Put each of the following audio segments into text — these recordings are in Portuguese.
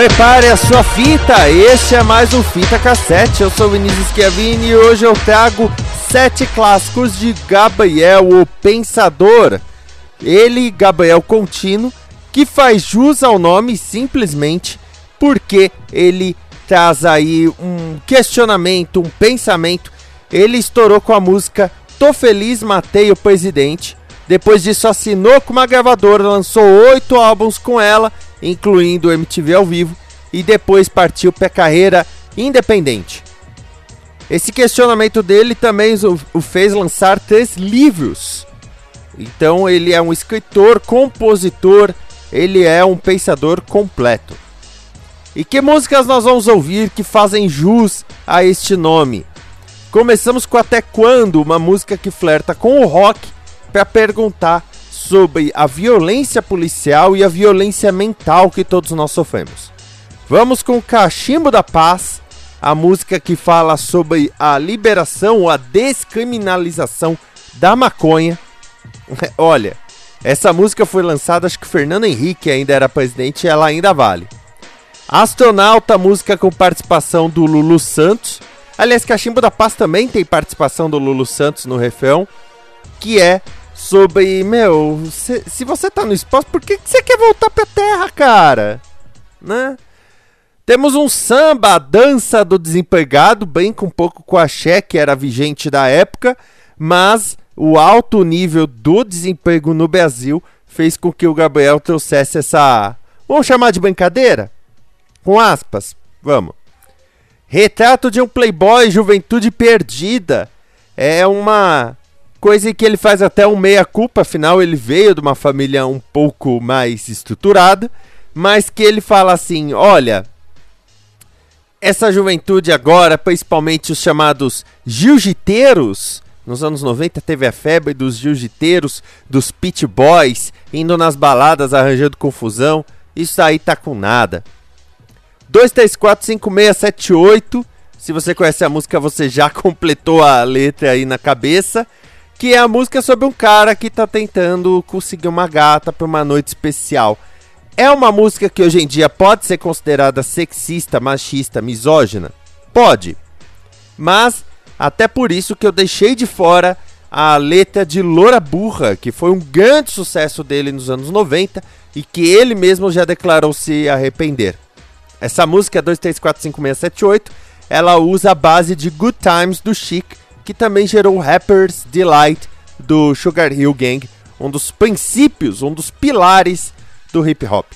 Prepare a sua fita, este é mais um Fita Cassete. Eu sou Vinícius Chiavini e hoje eu trago sete clássicos de Gabriel, o Pensador. Ele, Gabriel Contínuo, que faz jus ao nome simplesmente porque ele traz aí um questionamento, um pensamento. Ele estourou com a música Tô Feliz, Matei o Presidente. Depois disso assinou com uma gravadora, lançou oito álbuns com ela incluindo o MTV ao vivo, e depois partiu para carreira independente. Esse questionamento dele também o fez lançar três livros. Então ele é um escritor, compositor, ele é um pensador completo. E que músicas nós vamos ouvir que fazem jus a este nome? Começamos com Até Quando, uma música que flerta com o rock, para perguntar sobre a violência policial e a violência mental que todos nós sofremos. Vamos com o Cachimbo da Paz, a música que fala sobre a liberação ou a descriminalização da maconha. Olha, essa música foi lançada, acho que Fernando Henrique ainda era presidente e ela ainda vale. Astronauta, música com participação do Lulu Santos. Aliás, Cachimbo da Paz também tem participação do Lulu Santos no refrão, que é sobre, meu, se, se você tá no espaço, por que, você quer voltar pra Terra, cara? Né? Temos um samba, a dança do desempregado, bem com um pouco com a axé, que era vigente da época, mas o alto nível do desemprego no Brasil fez com que o Gabriel trouxesse essa. Vamos chamar de brincadeira? Com aspas, vamos. Retrato de um playboy, juventude perdida. É uma Coisa que ele faz até um meia-culpa, afinal ele veio de uma família um pouco mais estruturada, mas que ele fala assim: olha, essa juventude agora, principalmente os chamados jiu-jiteiros, nos anos 90 teve a febre dos jiu-jiteiros, dos pit boys, indo nas baladas arranjando confusão. Isso aí tá com nada. 2345678. Se você conhece a música, você já completou a letra aí na cabeça que é a música sobre um cara que tá tentando conseguir uma gata para uma noite especial. É uma música que hoje em dia pode ser considerada sexista, machista, misógina? Pode. Mas até por isso que eu deixei de fora a letra de Loura Burra, que foi um grande sucesso dele nos anos 90 e que ele mesmo já declarou se arrepender. Essa música 2345678, ela usa a base de Good Times do Chic que também gerou Rapper's Delight do Sugar Hill Gang, um dos princípios, um dos pilares do hip hop.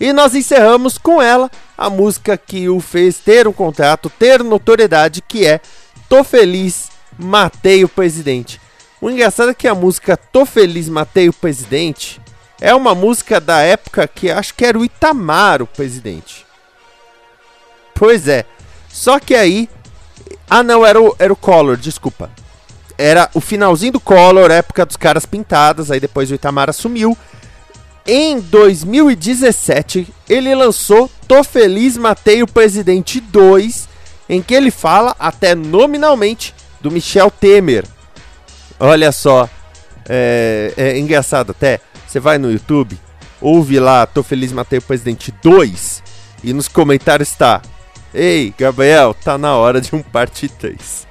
E nós encerramos com ela a música que o fez ter um contrato, ter notoriedade, que é Tô Feliz, Matei o Presidente. O engraçado é que a música Tô Feliz, Matei o Presidente é uma música da época que acho que era o Itamar o presidente. Pois é. Só que aí ah, não, era o, era o Collor, desculpa. Era o finalzinho do Collor, época dos caras pintadas, aí depois o Itamar assumiu. Em 2017, ele lançou Tô Feliz, Matei o Presidente 2, em que ele fala, até nominalmente, do Michel Temer. Olha só, é, é engraçado até. Você vai no YouTube, ouve lá Tô Feliz, Matei o Presidente 2, e nos comentários está Ei, Gabriel, tá na hora de um parte 3.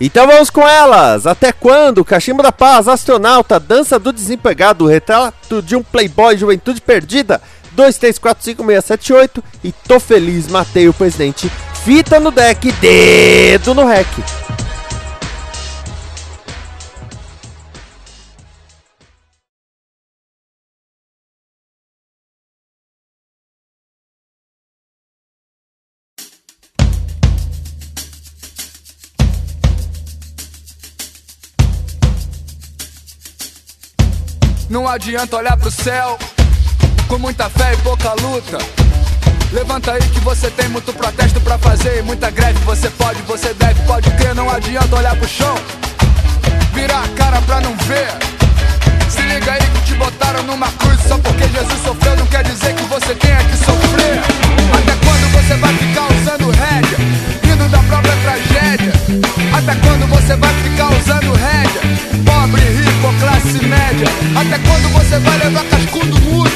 Então vamos com elas! Até quando? Cachimbo da Paz, Astronauta, Dança do Desempregado, Retrato de um Playboy, Juventude Perdida, 2345678 e Tô Feliz, Matei o Presidente. fita no deck, dedo no rec. Não adianta olhar pro céu com muita fé e pouca luta. Levanta aí que você tem muito protesto pra fazer e muita greve. Você pode, você deve, pode crer. Não adianta olhar pro chão, virar a cara pra não ver. Se liga aí que te botaram numa cruz só porque Jesus sofreu. Não quer dizer que você tenha que sofrer. Até quando você vai ficar usando rédea, rindo da própria tragédia? Até quando você vai ficar usando rédea? Pobre, rico classe média? Até quando você vai levar cascudo mudo?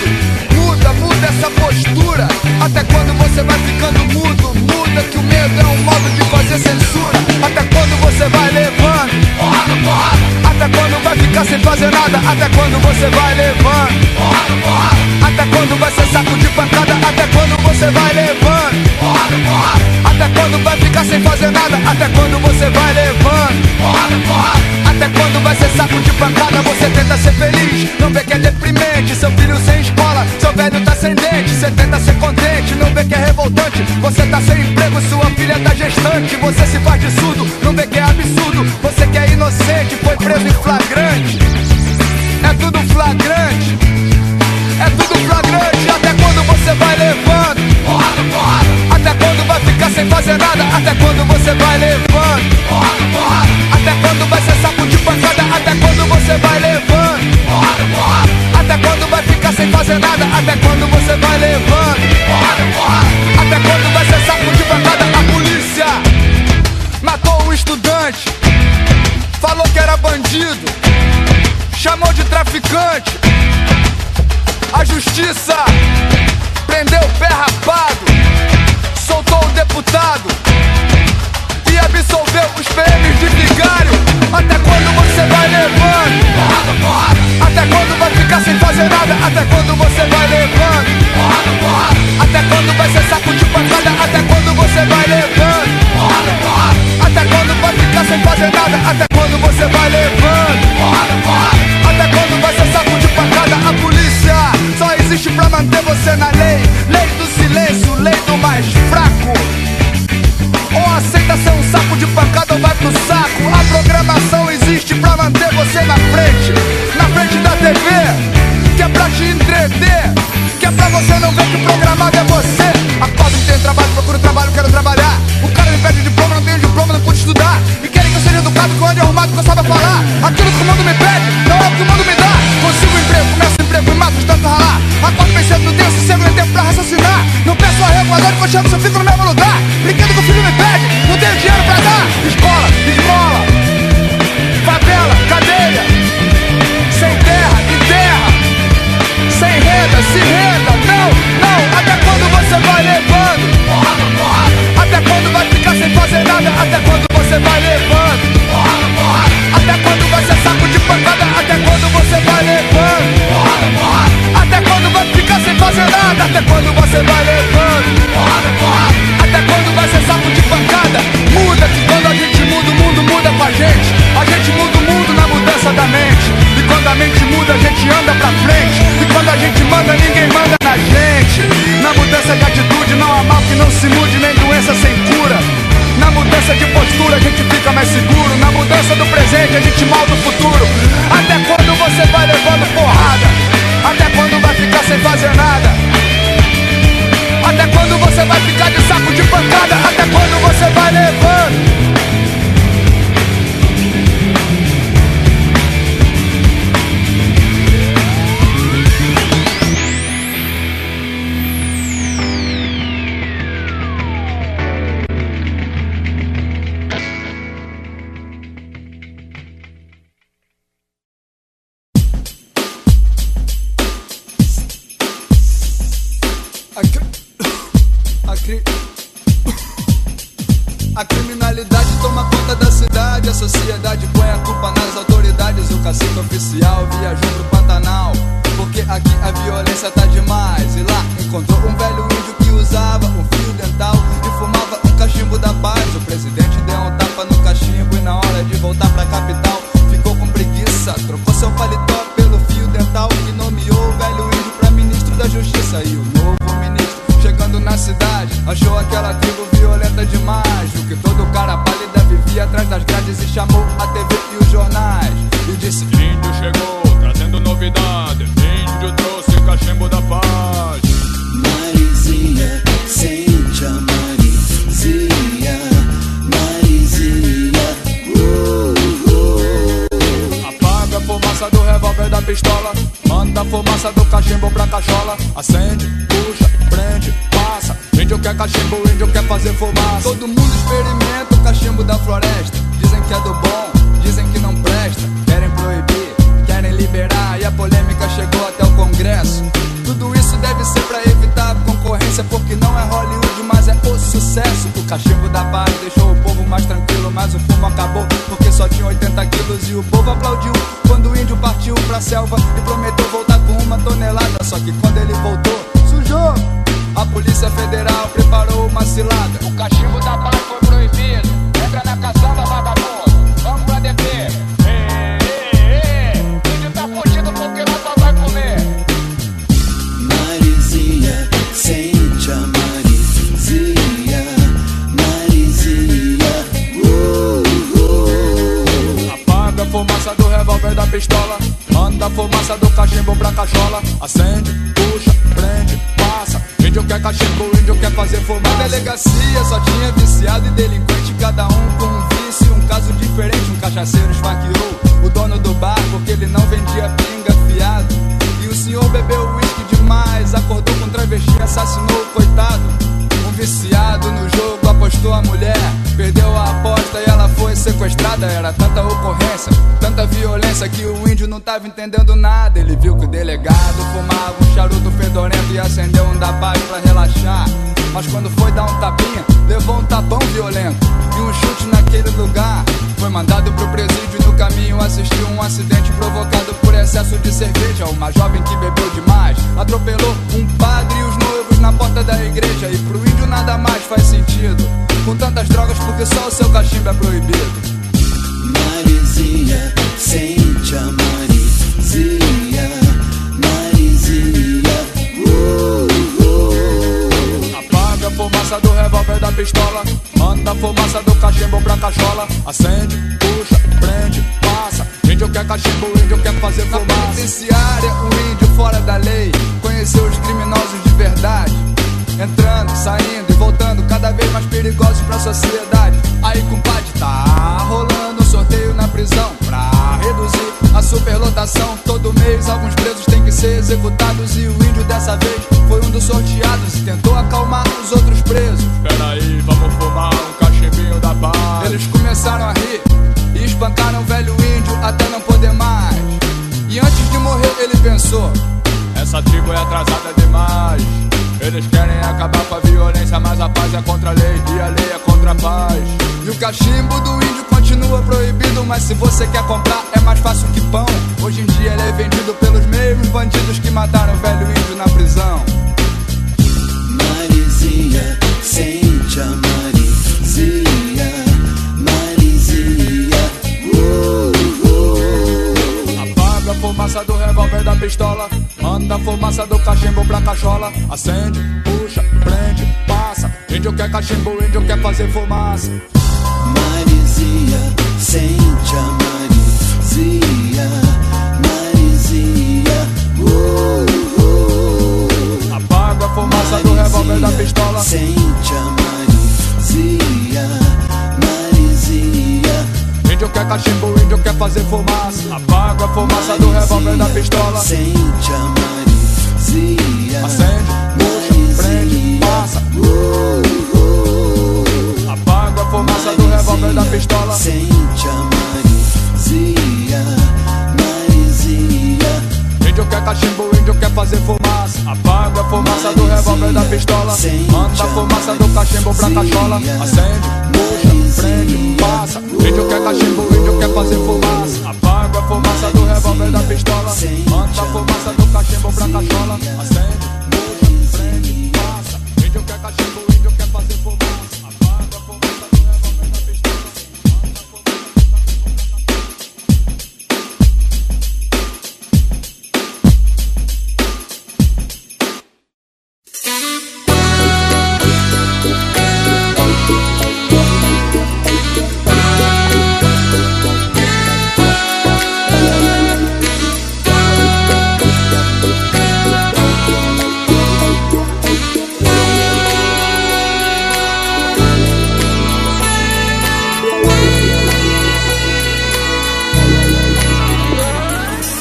Muda, muda essa postura. Até quando você vai ficando mudo? Muda que o medo é um modo de fazer censura. Até quando você vai levando? Porrada, porrada. Até quando vai ficar sem fazer nada? Até quando você vai levando? Porrada, porrada. Até quando vai ser saco de pancada? Até quando você vai levando? Porrada, porrada. Até quando vai ficar sem fazer nada? Até quando você vai levando? Porrada, porrada. Até quando vai ser saco de pancada? Você tenta ser feliz, não vê que é deprimente. Seu filho sem escola, seu velho tá sem dente. Você tenta ser contente, não vê que é revoltante. Você tá sem emprego, sua filha tá gestante. Você se faz de surdo, não vê que é absurdo. Você que é inocente, foi preso em flagrante. É tudo flagrante. É tudo flagrante. Até quando você vai levando? Porrada, porrada. Até quando vai ficar sem fazer nada? Até quando você vai levando? Porrada, porrada. Até quando vai ser saco você vai levando? Porrada, porrada. Até quando vai ficar sem fazer nada? Até quando você vai levando? Porrada, porrada. Até quando vai ser saco de pancada? A polícia matou um estudante. Falou que era bandido. Chamou de traficante. A justiça prendeu o pé rapado, se renda. Sociedade põe a culpa nas autoridades. O cacique oficial viajou pro Pantanal, porque aqui a violência tá demais. Fazer fumaça. Todo mundo experimenta o cachimbo da floresta. Dizem que é do bom, dizem que não presta. Querem proibir, querem liberar. E a polêmica chegou até o Congresso. Tudo isso deve ser pra evitar concorrência. Porque não é Hollywood, mas é o sucesso. O cachimbo da paz deixou o povo mais tranquilo. Mas o fumo acabou porque só tinha 80 quilos. E o povo aplaudiu quando o índio partiu pra selva e prometeu voltar com uma tonelada. Só que quando ele voltou, sujou. A Polícia Federal preparou uma cilada. O cachimbo da paz foi proibido. Entra na caçamba, vagabundo. Vamos pra DP. Ê, ê, ê. Índio tá fugido porque nós só vai comer. Marizinha, sente a Marizinha, Marizinha, uh, uh. Apaga a fumaça do revólver da pistola. Manda a fumaça do cachimbo pra cachola. Acende, puxa, prende. Índio quer cachimbo, índio quer fazer fumaça. Na delegacia só tinha viciado e delinquente. Cada um com um vício, um caso diferente. Um cachaceiro esfaqueou o dono do bar porque ele não vendia pinga fiado. E o senhor bebeu uísque demais. Acordou com travesti, assassinou o coitado. Um viciado no jogo apostou a mulher. Perdeu a aposta e ela foi sequestrada. Era tanta ocorrência, tanta violência que o índio não tava entendendo nada. Ele viu que o delegado fumava um charuto fedorento e acendeu um da paz pra relaxar. Mas quando foi dar um tapinha, levou um tapão violento e um chute naquele lugar. Foi mandado pro presídio e no caminho assistiu um acidente provocado por excesso de cerveja. Uma jovem que bebeu demais atropelou um padre e os noivos na porta da igreja. E pro índio nada mais faz sentido. Com tantas drogas, porque só o seu cachimbo é proibido. Marizinha, sente a Marizinha, Marizinha, uh, uh. Apaga a fumaça do revólver da pistola. Manda a fumaça do cachimbo pra cachola. Acende, puxa, prende, passa. Índio quer cachimbo, índio quer fazer fumaça. Na penitenciária, o índio fora da lei. Conheceu os criminosos de verdade. Entrando, saindo e voltando, cada vez mais perigosos pra sociedade. Aí, compadre, tá rolando um sorteio na prisão pra reduzir a superlotação. Todo mês, alguns presos têm que ser executados. E o índio dessa vez foi um dos sorteados e tentou acalmar os outros presos. Peraí, vamos fumar um cachimbinho da paz. Eles começaram a rir e espancaram o velho índio até não poder mais. E antes de morrer, ele pensou: Essa tribo é atrasada demais. Eles querem acabar com a violência, mas a paz é contra a lei e a lei é contra a paz. E o cachimbo do índio continua proibido, mas se você quer comprar é mais fácil que pão. Hoje em dia ele é vendido pelos mesmos bandidos que mataram o velho índio na prisão. Marizinha, sente a Marizinha, fumaça do revólver da pistola. Manda a fumaça do cachimbo pra cachola. Acende, puxa, prende, passa. Índio quer cachimbo, índio quer fazer fumaça. Marizinha, sente a Marizinha, Marizinha, uh, uh. Apaga a fumaça do revólver da pistola. Sente a Marizinha, Índio quer cachimbo, índio quer fazer fumaça. Apaga a fumaça do revólver da pistola. Sente a Marizinha, Acende, puxa, prende, passa. Apaga a fumaça do revólver da pistola. Sente a Marizinha, Marizinha, Índio quer cachimbo, índio quer fazer fumaça. Apaga a fumaça do revólver da pistola. Manda a fumaça do cachimbo pra cachola. Acende, pra cachola.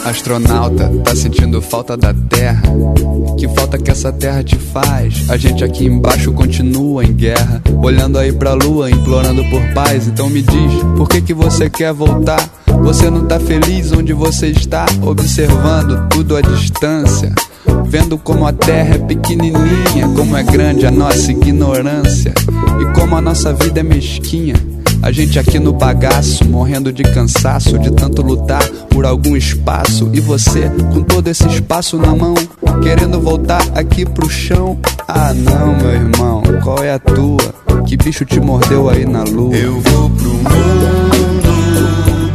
Astronauta, tá sentindo falta da Terra? Que falta que essa terra te faz? A gente aqui embaixo continua em guerra, olhando aí pra lua, implorando por paz. Então me diz, por que que você quer voltar? Você não tá feliz onde você está, observando tudo à distância. Vendo como a terra é pequenininha, como é grande a nossa ignorância e como a nossa vida é mesquinha. A gente aqui no bagaço, morrendo de cansaço, de tanto lutar por algum espaço. E você, com todo esse espaço na mão, querendo voltar aqui pro chão. Ah, não, meu irmão, qual é a tua? Que bicho te mordeu aí na lua? Eu vou pro mundo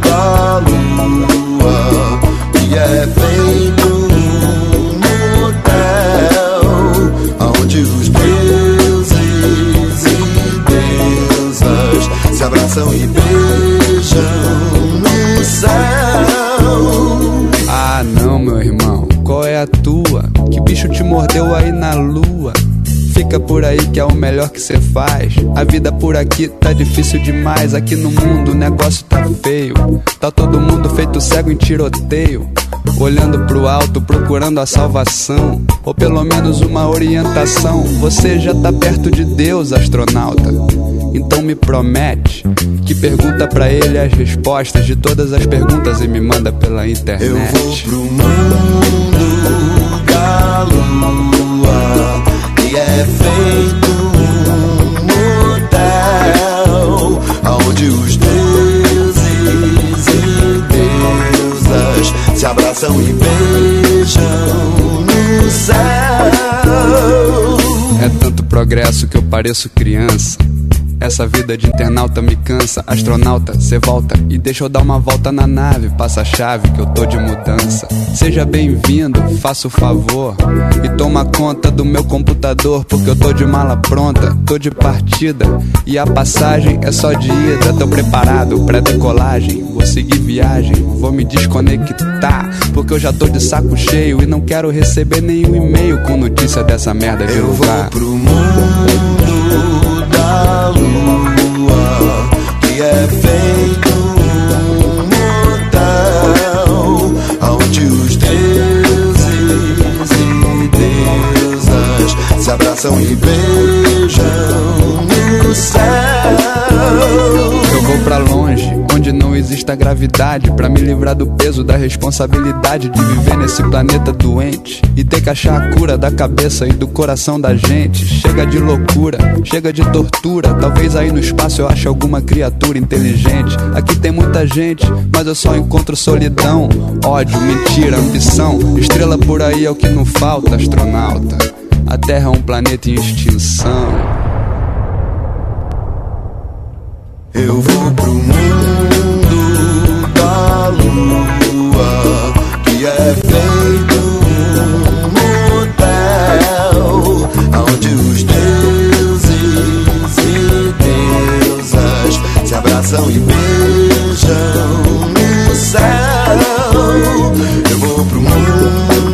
da lua que é feito abraçam e beijam no céu. Ah, não, meu irmão, qual é a tua? Que bicho te mordeu aí na lua? Fica por aí que é o melhor que cê faz. A vida por aqui tá difícil demais. Aqui no mundo o negócio tá feio. Tá todo mundo feito cego em tiroteio. Olhando pro alto, procurando a salvação. Ou pelo menos uma orientação. Você já tá perto de Deus, astronauta. Então me promete que pergunta pra ele as respostas de todas as perguntas e me manda pela internet. Eu vou pro mundo da lua que é feito um motel onde os deuses e deusas se abraçam e beijam no céu. É tanto progresso que eu pareço criança. Essa vida de internauta me cansa. Astronauta, cê volta e deixa eu dar uma volta na nave. Passa a chave que eu tô de mudança. Seja bem-vindo, faça o favor. E toma conta do meu computador. Porque eu tô de mala pronta, tô de partida. E a passagem é só de ida. Tô preparado, pré-decolagem. Vou seguir viagem, vou me desconectar. Porque eu já tô de saco cheio e não quero receber nenhum e-mail com notícia dessa merda de Eu vou pro mundo da gravidade, Pra me livrar do peso da responsabilidade de viver nesse planeta doente e ter que achar a cura da cabeça e do coração da gente. Chega de loucura, chega de tortura. Talvez aí no espaço eu ache alguma criatura inteligente. Aqui tem muita gente, mas eu só encontro solidão, ódio, mentira, ambição. Estrela por aí é o que não falta, astronauta. A Terra é um planeta em extinção. Eu vou pro mundo lua que é feito um motel onde os deuses e deusas se abraçam e beijam no céu. Eu vou pro mundo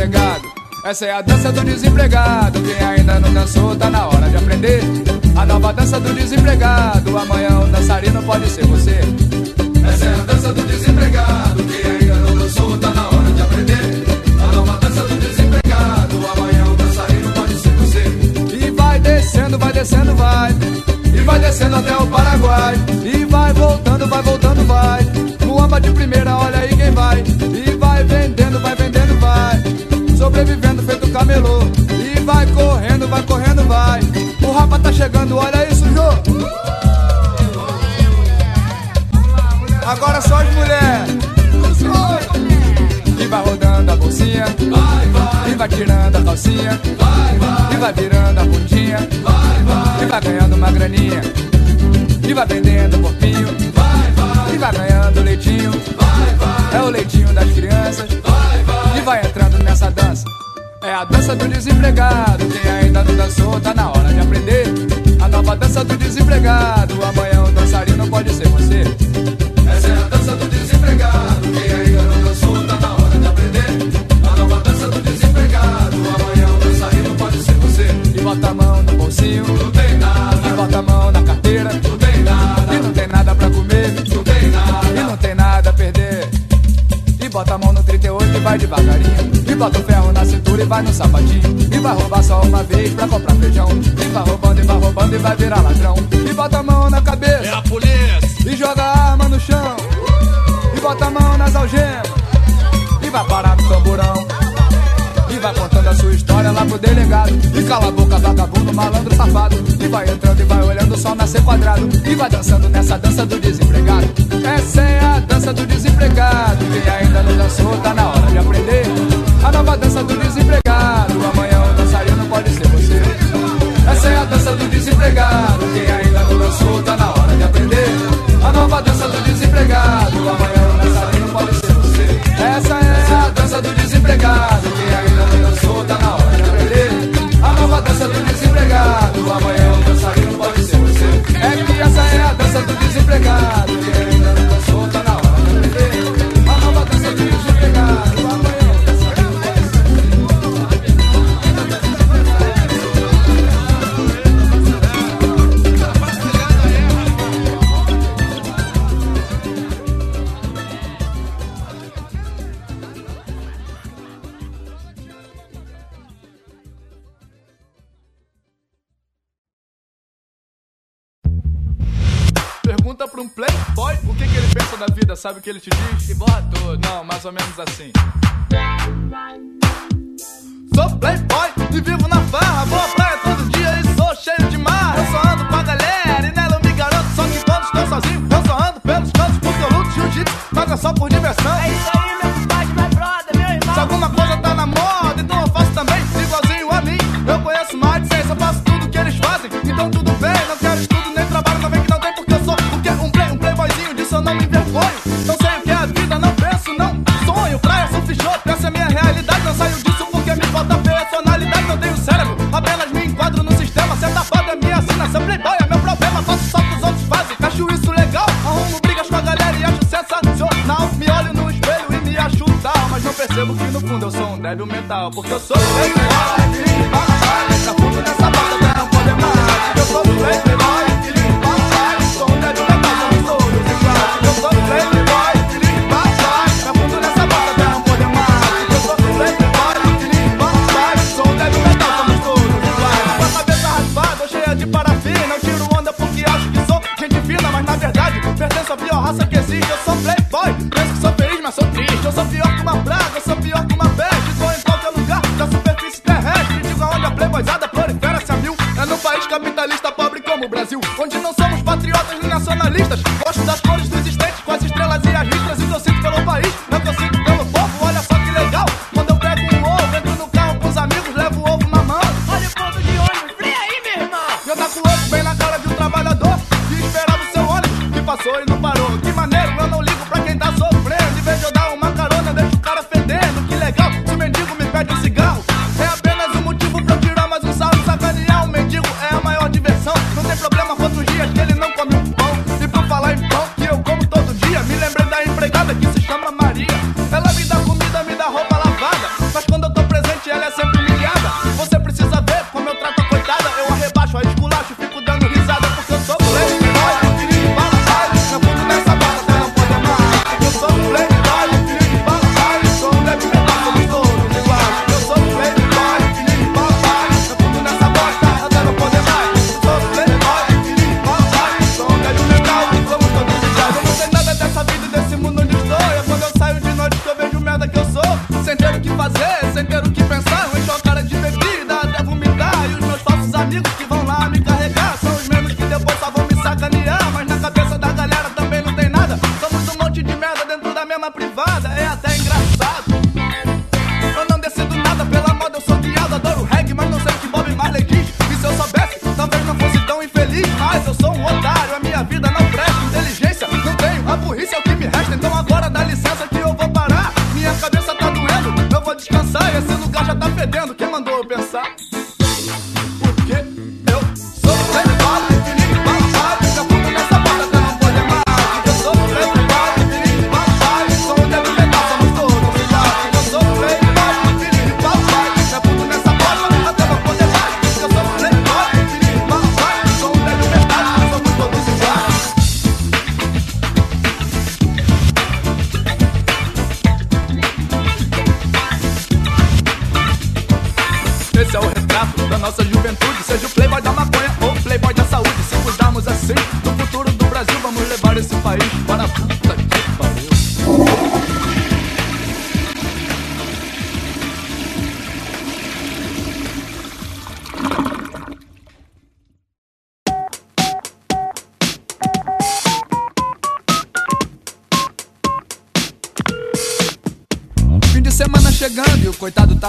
desempregado. Essa é a dança do desempregado. Quem ainda não dançou, tá na hora de aprender. A nova dança do desempregado. Amanhã o dançarino pode ser você. Essa é a dança do desempregado. Quem ainda não dançou, tá na hora de aprender. A nova dança do desempregado. Amanhã o dançarino pode ser você. E vai descendo, vai descendo, vai. E vai descendo até o Paraguai. E vai voltando, vai voltando, vai. Muamba de primeira, olha aí quem vai. E vai vendendo, vai vendendo, camelô. E vai correndo, vai correndo, vai. O rapa tá chegando, olha isso, Jô. Agora só as mulheres. E vai rodando a bolsinha. Vai, vai, E vai tirando a calcinha. vai, vai, E vai virando a bundinha. vai, vai, E vai ganhando uma graninha. E vai vendendo um porquinho. vai, vai, E vai ganhando leitinho. vai, vai, É o leitinho das crianças. vai, vai. E vai entrando nessa dança. É a dança do desempregado. Quem ainda não dançou, tá na hora de aprender. A nova dança do desempregado. Amanhã o dançarino pode ser você. Essa é a dança do desempregado. Quem ainda vai no sapatinho. E vai roubar só uma vez pra comprar feijão. E vai roubando, e vai roubando e vai virar ladrão. E bota a mão na cabeça. É a polícia. E joga a arma no chão. E bota a mão nas algemas. E vai parar no tamborão. E vai contando a sua história lá pro delegado. E cala a boca, vagabundo, malandro, safado. E vai entrando e vai olhando o sol nascer quadrado. E vai dançando nessa dança do desempregado. Essa é a dança do desempregado. Quem ainda não dançou, tá na hora de aprender. A nova dança do desempregado. Essa é a dança do desempregado. Quem ainda não dançou, tá na hora de aprender. A nova dança do desempregado. Amanhã o dançarino pode ser você. Essa é a dança do desempregado. Quem ainda não dançou, tá na hora de aprender. A nova dança do desempregado. Amanhã o dançarino pode ser você. É que essa é a dança do desempregado. Sabe o que ele te diz? Que borra tudo. Não, mais ou menos assim. Um débil mental. Porque eu sou fedendo, quem mandou eu pensar?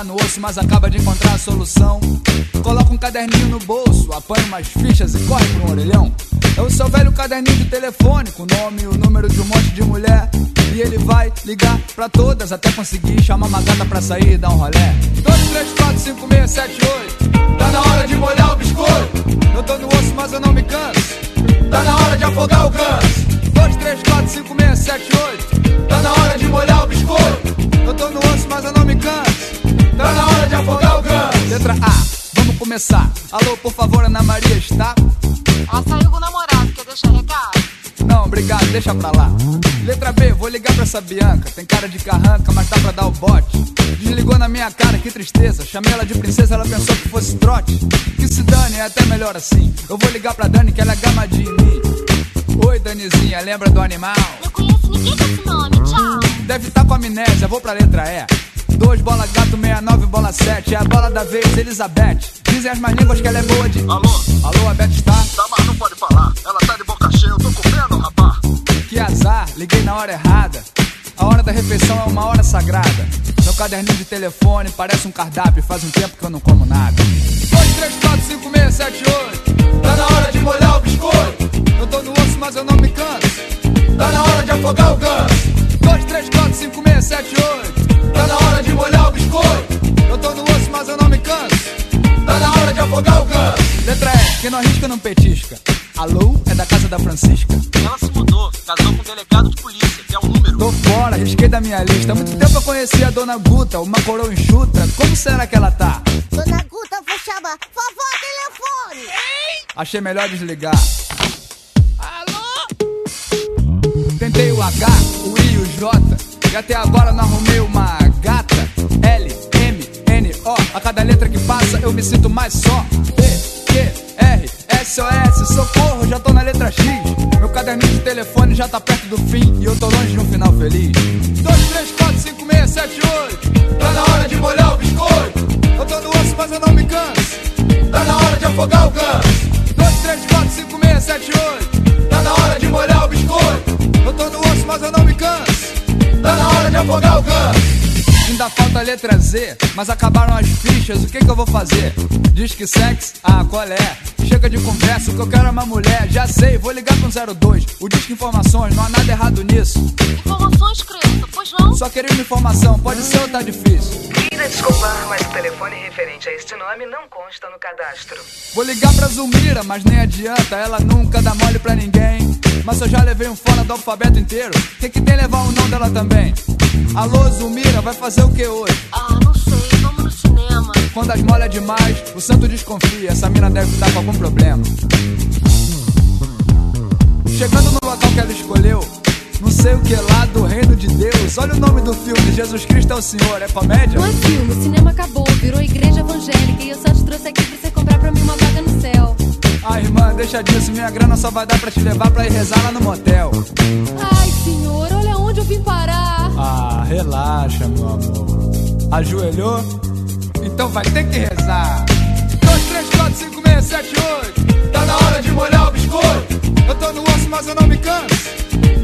No osso, mas acaba de encontrar a solução. Coloca um caderninho no bolso, apanha umas fichas e corre pra um orelhão. É o seu velho caderninho de telefone, com o nome e o número de um monte de mulher. E ele vai ligar pra todas até conseguir chamar uma gata pra sair e dar um rolé. 2, 3, 4, 5, 6, 7, 8. Tá na hora de molhar o biscoito. Eu tô no osso, mas eu não me canso. Tá na hora de afogar o ganso. 2, 3, 4, 5, 6, 7, 8. Tá na hora de molhar o biscoito. Eu tô no osso, mas eu não me canso. Tá na hora de afogar o ganso. Letra A, vamos começar. Alô, por favor, Ana Maria está? Ela saiu com o namorado, quer deixar recado? Não, obrigado, deixa pra lá. Letra B, vou ligar pra essa Bianca. Tem cara de carranca, mas dá pra dar o bote. Desligou na minha cara, que tristeza. Chamei ela de princesa, ela pensou que fosse trote. Que se dane, é até melhor assim. Eu vou ligar pra Dani, que ela é gamadinha em mim. Oi, Danizinha, lembra do animal? Não conheço ninguém com esse nome, tchau. Deve estar com amnésia, vou pra letra E. 2 bola gato, 69 bola 7. É a bola da vez, Elizabeth. Dizem as más línguas que ela é boa de. Alô? Alô, a Beth está? Tá, mas não pode falar. Ela tá de boca cheia, eu tô comendo, rapá. Que azar, liguei na hora errada. A hora da refeição é uma hora sagrada. Meu caderninho de telefone parece um cardápio. Faz um tempo que eu não como nada. 2, 3, 4, 5, 6, 7, 8. Tá na hora de molhar o biscoito. Eu tô no osso, mas eu não me canso. Tá na hora de afogar o ganso. 2, 3, 4, 5, 6, 7, 8. Hora de molhar o biscoito. Eu tô no osso, mas eu não me canso. Tá na hora de afogar o ganso. Letra E, quem não arrisca não petisca. Alô, é da casa da Francisca. Ela se mudou, casou com um delegado de polícia, que é um número. Tô fora, risquei da minha lista. Há muito tempo eu conheci a dona Guta, uma coroa enxuta. Como será que ela tá? Dona Guta, vou chamar. Vovó, telefone. Achei melhor desligar. Tentei o H, o I e o J. E até agora não arrumei uma gata. L, M, N, O. A cada letra que passa eu me sinto mais só. P, Q, R, S, O, S. Socorro, já tô na letra X. Meu caderninho de telefone já tá perto do fim. E eu tô longe de um final feliz. 2, 3, 4, 5, 6, 7, 8. Tá na hora de molhar o biscoito. Eu tô no osso, mas eu não me canso. Tá na hora de afogar o ganso. 2, 3, 4, 5, 6, 7, 8. Tá na hora de molhar o biscoito. Eu tô no osso, mas eu não me canso. Tá na hora de afogar o ganso. Ainda falta a letra Z, mas acabaram as fichas, o que que eu vou fazer? Diz que sexo? Ah, qual é? Chega de conversa, o que eu quero é uma mulher. Já sei, vou ligar pro 02. O Disque Informações, não há nada errado nisso. Informações, criança? Só queria uma informação, pode ser ou tá difícil? Queira desculpar, mas o telefone referente a este nome não consta no cadastro. Vou ligar pra Zulmira, mas nem adianta, ela nunca dá mole pra ninguém. Mas eu já levei um fora do alfabeto inteiro, tem que tem levar o nome dela também. Alô, Zulmira, vai fazer o que hoje? Ah, não sei, vamos no cinema. Quando as molha demais, o santo desconfia, essa mina deve estar com algum problema. Chegando no local que ela escolheu, não sei o que lá do reino de Deus. Olha o nome do filme, Jesus Cristo é o Senhor, é comédia? Não é filme, o cinema acabou, virou igreja evangélica e eu só te trouxe aqui pra você comprar pra mim uma vaga no céu. Ah, irmã, deixa disso, minha grana só vai dar pra te levar pra ir rezar lá no motel. Ai, senhor, olha onde eu vim parar. Ah, relaxa, meu amor. Ajoelhou? Então vai ter que rezar. 2, 3, 4, 5, 6, 7, 8. Tá na hora de molhar o biscoito. Eu tô no osso, mas eu não me canso.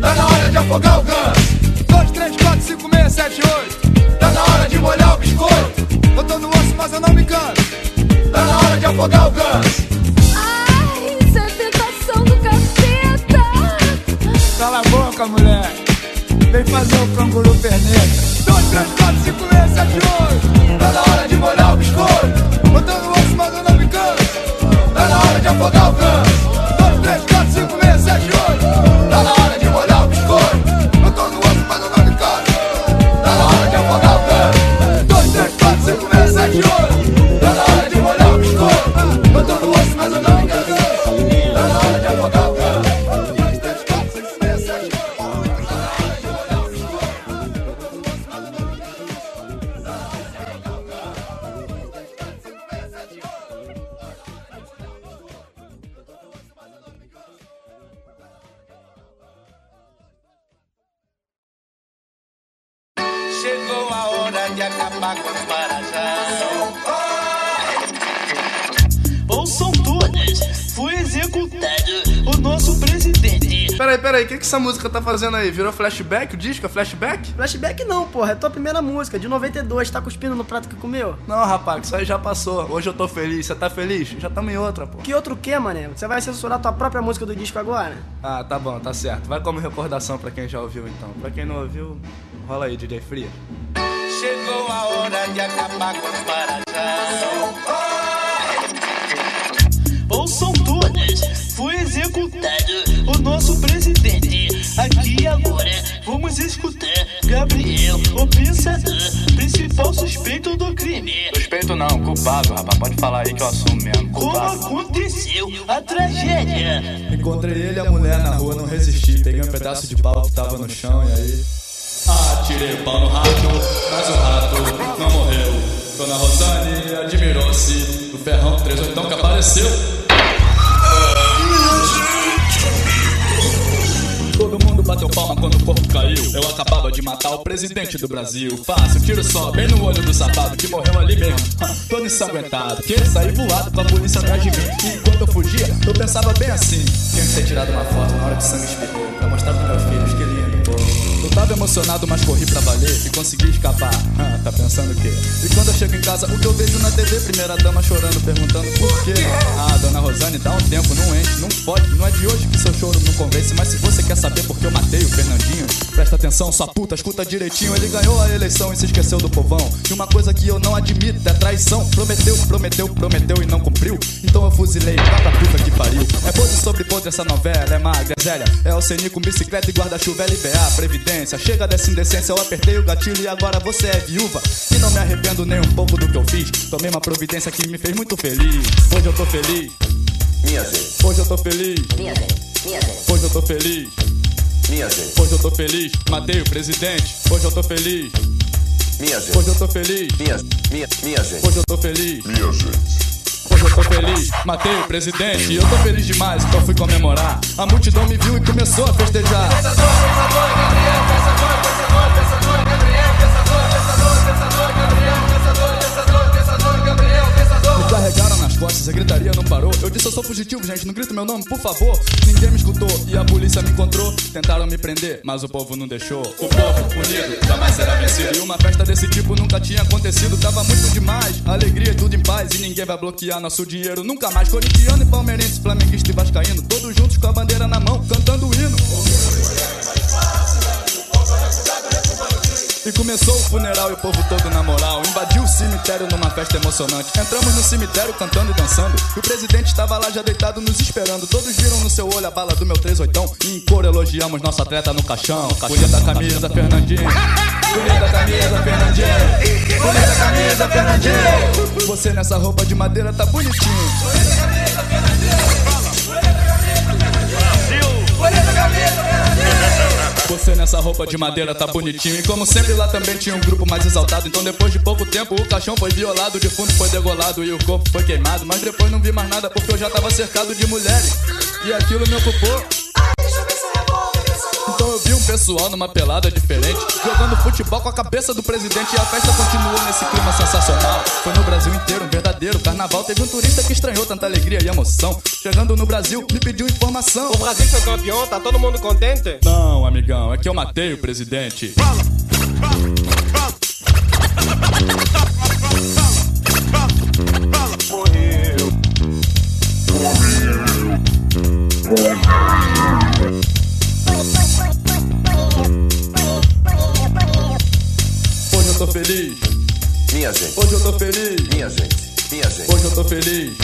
Tá na hora de afogar o ganso. 2, 3, 4, 5678. Tá na hora de molhar o biscoito. Eu tô no osso, mas eu não me canso. Tá na hora de afogar o ganso. Ai, isso é tentação do capeta! Cala a boca, mulher. Vem fazer o canguru perneta. Fazendo aí? Virou flashback? O disco é flashback? Flashback não, porra. É tua primeira música, de 92. Tá cuspindo no prato que comeu? Não, rapaz, isso aí já passou. Hoje eu tô feliz. Você tá feliz? Já tamo em outra, pô. Que outro que, mané? Você vai censurar tua própria música do disco agora? Ah, tá bom, tá certo. Vai como recordação pra quem já ouviu, então. Pra quem não ouviu, rola aí, DJ Fria. Chegou a hora de acabar com os marajás. Ouçam todas, foi executado o nosso presidente. Aqui e agora vamos escutar Gabriel, o pensador, principal suspeito do crime. Suspeito não, culpado, rapaz. Pode falar aí que eu assumo mesmo. Como Culpado. aconteceu a tragédia? Encontrei ele e a mulher na rua, não resisti. Peguei um pedaço de pau que tava no chão e aí. Atirei o pau no rato, mas o rato não morreu. Dona Rosane admirou-se do ferrão 38 que apareceu. Bateu palma quando o corpo caiu. Eu acabava de matar o presidente do Brasil. Fácil, tiro só, bem no olho do safado que morreu ali mesmo. Todo ensanguentado, que saí voado com a polícia atrás de mim. E enquanto eu fugia, eu pensava bem assim: tinha que ter tirado uma foto na hora que o sangue espirrou. Pra mostrar pros meus filhos tava emocionado, mas corri pra valer e consegui escapar. Ah, tá pensando o quê? E quando eu chego em casa, o que eu vejo na TV? Primeira dama chorando, perguntando por quê. Ah, dona Rosane, dá um tempo, não enche, não pode. Não é de hoje que seu choro não convence. Mas se você quer saber por que eu matei o Fernandinho, presta atenção, sua puta, escuta direitinho. Ele ganhou a eleição e se esqueceu do povão. E uma coisa que eu não admito é traição. Prometeu, prometeu, prometeu e não cumpriu. Então eu fuzilei, vá pra puta que pariu. É pose sobre pose essa novela, é magra, é zélia. É o com bicicleta e guarda-chuva, LBA, Previdência. Chega dessa indecência, eu apertei o gatilho e agora você é viúva. E não me arrependo nem um pouco do que eu fiz. Tomei uma providência que me fez muito feliz. Hoje eu tô feliz. Minha gente, Hoje eu tô feliz. minha gente, minha gente, Hoje eu tô feliz. minha gente, Hoje eu tô feliz. Matei o presidente. Hoje eu tô feliz. minha gente, Hoje eu tô feliz. minha, minha, minha gente, Hoje eu tô feliz. minha gente. Hoje eu tô feliz, matei o presidente e eu tô feliz demais, então fui comemorar. A multidão me viu e começou a festejar. Me carregaram nas costas, a gritaria não parou. Eu disse eu sou fugitivo, gente, não grita meu nome, por favor. Ninguém me escutou e a polícia me encontrou. Tentaram me prender, mas o povo não deixou. O povo unido jamais será vencido. E uma festa desse tipo nunca tinha acontecido. Tava muito demais, alegria tudo em paz. E ninguém vai bloquear nosso dinheiro nunca mais. Corintiano e palmeirense, flamenguista e vascaíno. Todos juntos com a bandeira na mão, cantando o hino. E começou o funeral e o povo todo na moral. Invadiu o cemitério numa festa emocionante. Entramos no cemitério cantando e dançando. E o presidente estava lá já deitado nos esperando. Todos viram no seu olho a bala do meu 38. E em cor elogiamos nosso atleta no caixão. Bonita camisa, Fernandinho. Bonita camisa, Fernandinho. Bonita camisa, Fernandinho. Você nessa roupa de madeira tá bonitinho. Você nessa roupa de madeira tá bonitinho. E como sempre lá também tinha um grupo mais exaltado. Então depois de pouco tempo o caixão foi violado, o defunto foi degolado e o corpo foi queimado. Mas depois não vi mais nada porque eu já tava cercado de mulheres. E aquilo me ocupou. Pessoal numa pelada diferente, jogando futebol com a cabeça do presidente e a festa continuou nesse clima sensacional. Foi no Brasil inteiro um verdadeiro carnaval. Teve um turista que estranhou tanta alegria e emoção. Chegando no Brasil, me pediu informação. O Brasil foi campeão, tá todo mundo contente? Não, amigão, é que eu matei o presidente. Hoje eu tô feliz. Minha gente. Hoje eu tô feliz. Minha gente. Minha gente. Hoje eu tô feliz.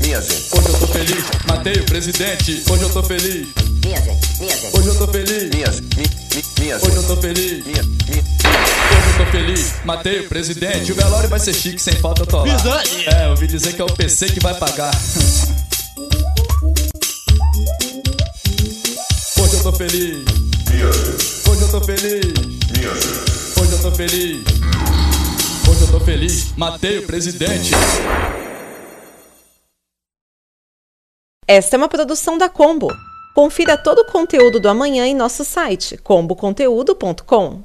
Minha gente. Hoje eu tô feliz. Matei o presidente. Hoje eu tô feliz. Minha gente. Minha gente. Hoje eu tô feliz. Minha, mi, mi, minha Hoje eu tô feliz. Minha, minha. Hoje eu tô feliz. Matei o presidente. O velório vai ser chique, sem falta eu tô lá. É, eu ouvi dizer que é o PC que vai pagar. Hoje eu tô feliz. Hoje eu tô feliz. Hoje eu tô feliz. Hoje eu tô feliz. Matei o presidente. Esta é uma produção da Combo. Confira todo o conteúdo do amanhã em nosso site comboconteúdo.com.